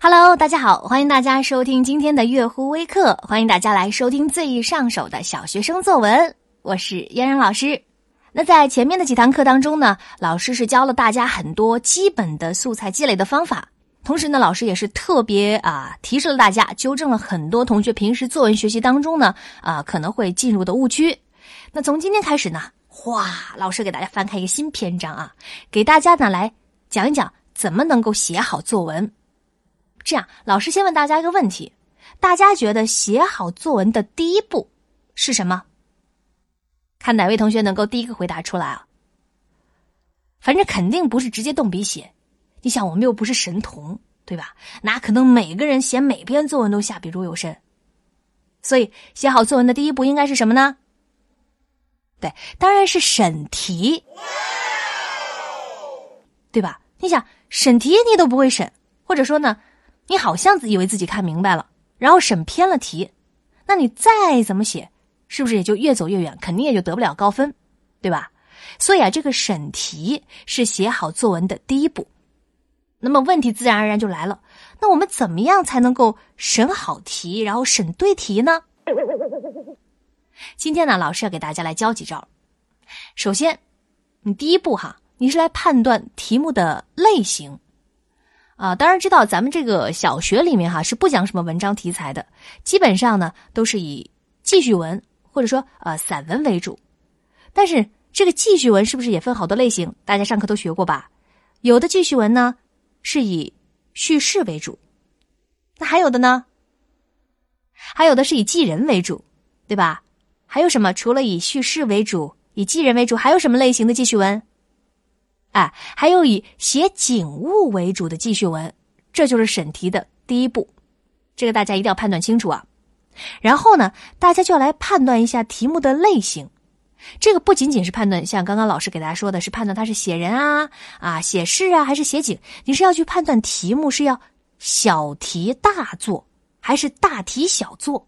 Hello，大家好，欢迎大家收听今天的月乎微课，欢迎大家来收听最易上手的小学生作文。我是嫣然老师。那在前面的几堂课当中呢，老师是教了大家很多基本的素材积累的方法，同时呢，老师也是特别啊提示了大家，纠正了很多同学平时作文学习当中呢啊可能会进入的误区。那从今天开始呢，哗，老师给大家翻开一个新篇章啊，给大家呢来讲一讲怎么能够写好作文。这样，老师先问大家一个问题：大家觉得写好作文的第一步是什么？看哪位同学能够第一个回答出来啊？反正肯定不是直接动笔写。你想，我们又不是神童，对吧？哪可能每个人写每篇作文都下笔如有神？所以，写好作文的第一步应该是什么呢？对，当然是审题，对吧？你想，审题你都不会审，或者说呢？你好像以为自己看明白了，然后审偏了题，那你再怎么写，是不是也就越走越远，肯定也就得不了高分，对吧？所以啊，这个审题是写好作文的第一步。那么问题自然而然就来了，那我们怎么样才能够审好题，然后审对题呢？今天呢，老师要给大家来教几招。首先，你第一步哈，你是来判断题目的类型。啊，当然知道咱们这个小学里面哈是不讲什么文章题材的，基本上呢都是以记叙文或者说呃散文为主。但是这个记叙文是不是也分好多类型？大家上课都学过吧？有的记叙文呢是以叙事为主，那还有的呢？还有的是以记人为主，对吧？还有什么？除了以叙事为主、以记人为主，还有什么类型的记叙文？哎，还有以写景物为主的记叙文，这就是审题的第一步，这个大家一定要判断清楚啊。然后呢，大家就要来判断一下题目的类型，这个不仅仅是判断，像刚刚老师给大家说的是判断它是写人啊、啊写事啊，还是写景，你是要去判断题目是要小题大做还是大题小做？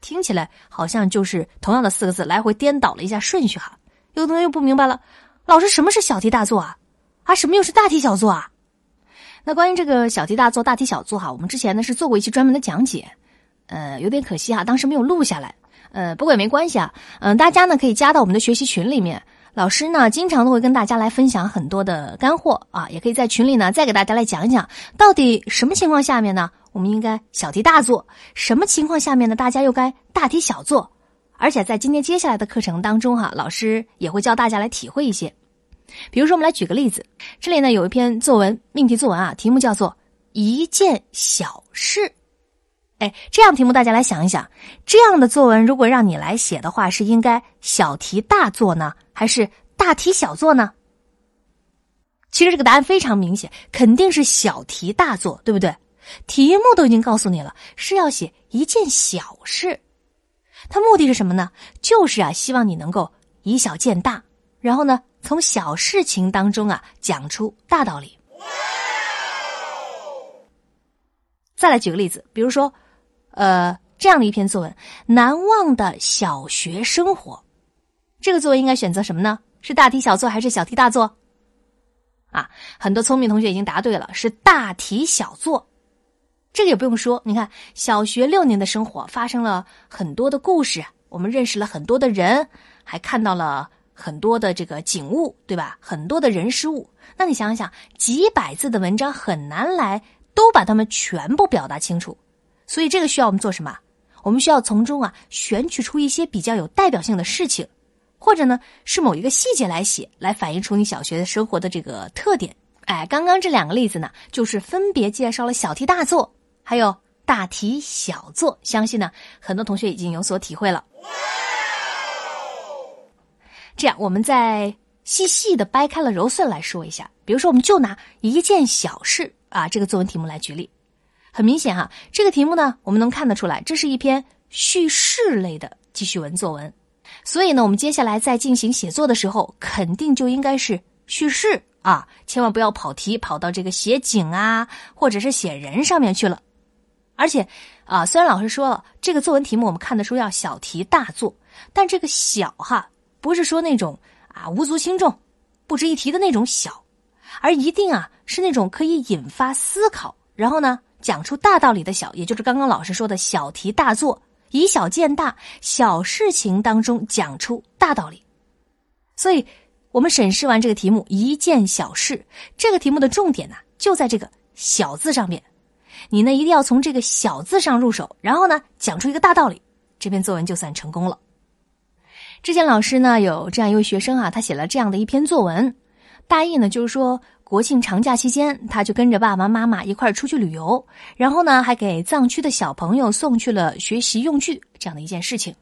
听起来好像就是同样的四个字，来回颠倒了一下顺序哈。有的同学又不明白了。老师，什么是小题大做啊？啊，什么又是大题小做啊？那关于这个小题大做、大题小做哈，我们之前呢是做过一期专门的讲解，呃，有点可惜哈，当时没有录下来。呃，不过也没关系啊，嗯，大家呢可以加到我们的学习群里面，老师呢经常都会跟大家来分享很多的干货啊，也可以在群里呢再给大家来讲一讲，到底什么情况下面呢我们应该小题大做，什么情况下面呢大家又该大题小做。而且在今天接下来的课程当中，哈，老师也会教大家来体会一些。比如说，我们来举个例子，这里呢有一篇作文命题作文啊，题目叫做“一件小事”。哎，这样题目大家来想一想，这样的作文如果让你来写的话，是应该小题大做呢，还是大题小做呢？其实这个答案非常明显，肯定是小题大做，对不对？题目都已经告诉你了，是要写一件小事。它目的是什么呢？就是啊，希望你能够以小见大，然后呢，从小事情当中啊讲出大道理。再来举个例子，比如说，呃，这样的一篇作文《难忘的小学生活》，这个作文应该选择什么呢？是大题小做还是小题大做？啊，很多聪明同学已经答对了，是大题小做。这个也不用说，你看小学六年的生活发生了很多的故事，我们认识了很多的人，还看到了很多的这个景物，对吧？很多的人事物。那你想想，几百字的文章很难来都把它们全部表达清楚，所以这个需要我们做什么？我们需要从中啊选取出一些比较有代表性的事情，或者呢是某一个细节来写，来反映出你小学的生活的这个特点。哎，刚刚这两个例子呢，就是分别介绍了小题大做。还有大题小做，相信呢很多同学已经有所体会了。这样，我们再细细的掰开了揉碎来说一下。比如说，我们就拿一件小事啊这个作文题目来举例。很明显哈，这个题目呢，我们能看得出来，这是一篇叙事类的记叙文作文。所以呢，我们接下来在进行写作的时候，肯定就应该是叙事啊，千万不要跑题，跑到这个写景啊，或者是写人上面去了。而且，啊，虽然老师说了这个作文题目我们看得出要小题大做，但这个小哈不是说那种啊无足轻重，不值一提的那种小，而一定啊是那种可以引发思考，然后呢讲出大道理的小，也就是刚刚老师说的小题大做，以小见大，小事情当中讲出大道理。所以，我们审视完这个题目一件小事，这个题目的重点呢就在这个“小”字上面。你呢一定要从这个小字上入手，然后呢讲出一个大道理，这篇作文就算成功了。之前老师呢有这样一位学生啊，他写了这样的一篇作文，大意呢就是说国庆长假期间，他就跟着爸爸妈妈一块儿出去旅游，然后呢还给藏区的小朋友送去了学习用具这样的一件事情。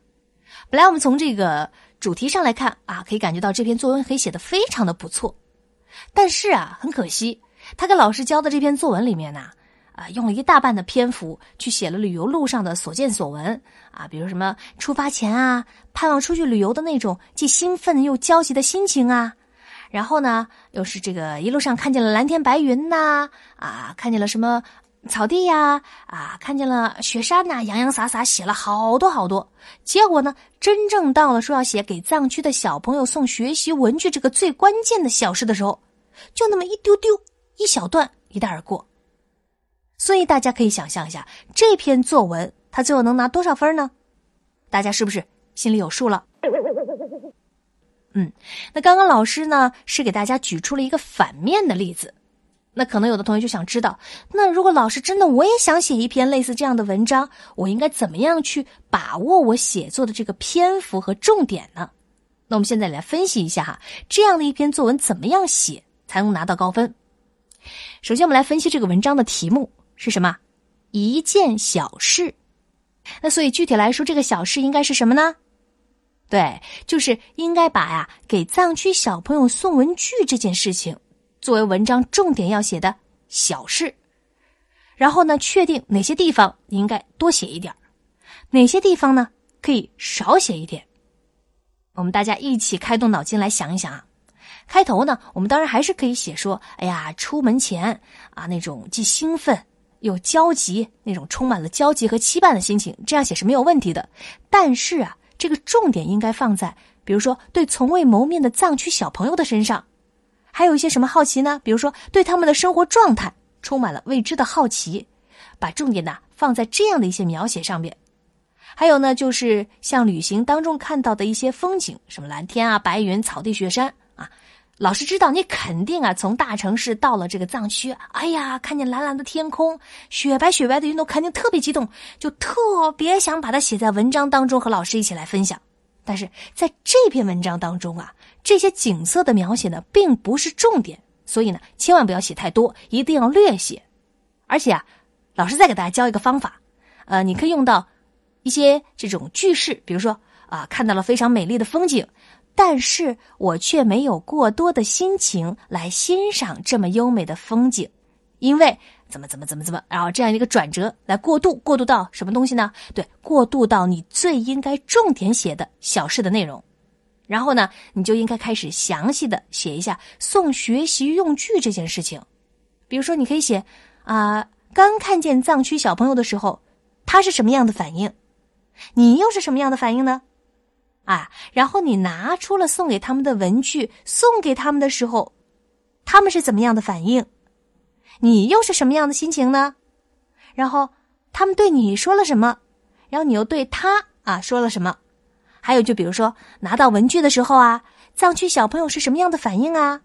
本来我们从这个主题上来看啊，可以感觉到这篇作文可以写的非常的不错，但是啊很可惜，他给老师教的这篇作文里面呢。啊，用了一大半的篇幅去写了旅游路上的所见所闻啊，比如什么出发前啊，盼望出去旅游的那种既兴奋又焦急的心情啊，然后呢，又是这个一路上看见了蓝天白云呐，啊，看见了什么草地呀，啊，看见了雪山呐，洋洋洒洒写了好多好多，结果呢，真正到了说要写给藏区的小朋友送学习文具这个最关键的小事的时候，就那么一丢丢一小段一带而过。所以大家可以想象一下，这篇作文他最后能拿多少分呢？大家是不是心里有数了？嗯，那刚刚老师呢是给大家举出了一个反面的例子，那可能有的同学就想知道，那如果老师真的我也想写一篇类似这样的文章，我应该怎么样去把握我写作的这个篇幅和重点呢？那我们现在来分析一下哈，这样的一篇作文怎么样写才能拿到高分？首先，我们来分析这个文章的题目。是什么？一件小事。那所以具体来说，这个小事应该是什么呢？对，就是应该把呀给藏区小朋友送文具这件事情作为文章重点要写的小事。然后呢，确定哪些地方应该多写一点哪些地方呢可以少写一点。我们大家一起开动脑筋来想一想啊。开头呢，我们当然还是可以写说：“哎呀，出门前啊那种既兴奋。”又焦急那种充满了焦急和期盼的心情，这样写是没有问题的。但是啊，这个重点应该放在，比如说对从未谋面的藏区小朋友的身上，还有一些什么好奇呢？比如说对他们的生活状态充满了未知的好奇，把重点呢放在这样的一些描写上面。还有呢，就是像旅行当中看到的一些风景，什么蓝天啊、白云、草地、雪山。老师知道你肯定啊，从大城市到了这个藏区，哎呀，看见蓝蓝的天空，雪白雪白的云朵，肯定特别激动，就特别想把它写在文章当中和老师一起来分享。但是在这篇文章当中啊，这些景色的描写呢，并不是重点，所以呢，千万不要写太多，一定要略写。而且啊，老师再给大家教一个方法，呃，你可以用到一些这种句式，比如说啊，看到了非常美丽的风景。但是我却没有过多的心情来欣赏这么优美的风景，因为怎么怎么怎么怎么，然后这样一个转折来过渡，过渡到什么东西呢？对，过渡到你最应该重点写的小事的内容，然后呢，你就应该开始详细的写一下送学习用具这件事情，比如说你可以写啊，刚看见藏区小朋友的时候，他是什么样的反应，你又是什么样的反应呢？啊，然后你拿出了送给他们的文具，送给他们的时候，他们是怎么样的反应？你又是什么样的心情呢？然后他们对你说了什么？然后你又对他啊说了什么？还有就比如说拿到文具的时候啊，藏区小朋友是什么样的反应啊？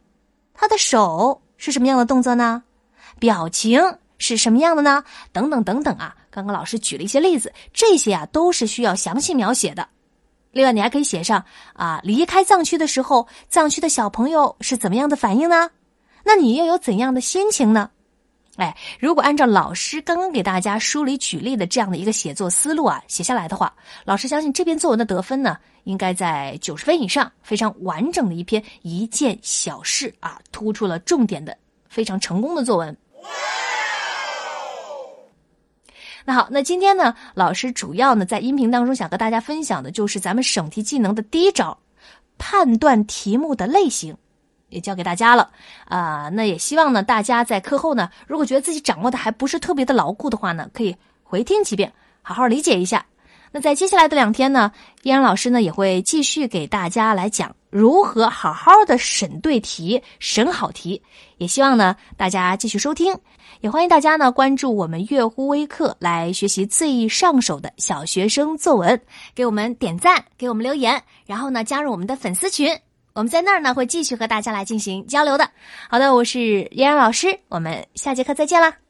他的手是什么样的动作呢？表情是什么样的呢？等等等等啊！刚刚老师举了一些例子，这些啊都是需要详细描写的。另外，你还可以写上啊，离开藏区的时候，藏区的小朋友是怎么样的反应呢？那你又有怎样的心情呢？哎，如果按照老师刚刚给大家梳理举例的这样的一个写作思路啊，写下来的话，老师相信这篇作文的得分呢，应该在九十分以上，非常完整的一篇一件小事啊，突出了重点的非常成功的作文。那好，那今天呢，老师主要呢在音频当中想和大家分享的就是咱们省题技能的第一招，判断题目的类型，也教给大家了啊。那也希望呢大家在课后呢，如果觉得自己掌握的还不是特别的牢固的话呢，可以回听几遍，好好理解一下那在接下来的两天呢，依然老师呢也会继续给大家来讲如何好好的审对题、审好题。也希望呢大家继续收听，也欢迎大家呢关注我们悦乎微课来学习最上手的小学生作文，给我们点赞，给我们留言，然后呢加入我们的粉丝群，我们在那儿呢会继续和大家来进行交流的。好的，我是依然老师，我们下节课再见啦。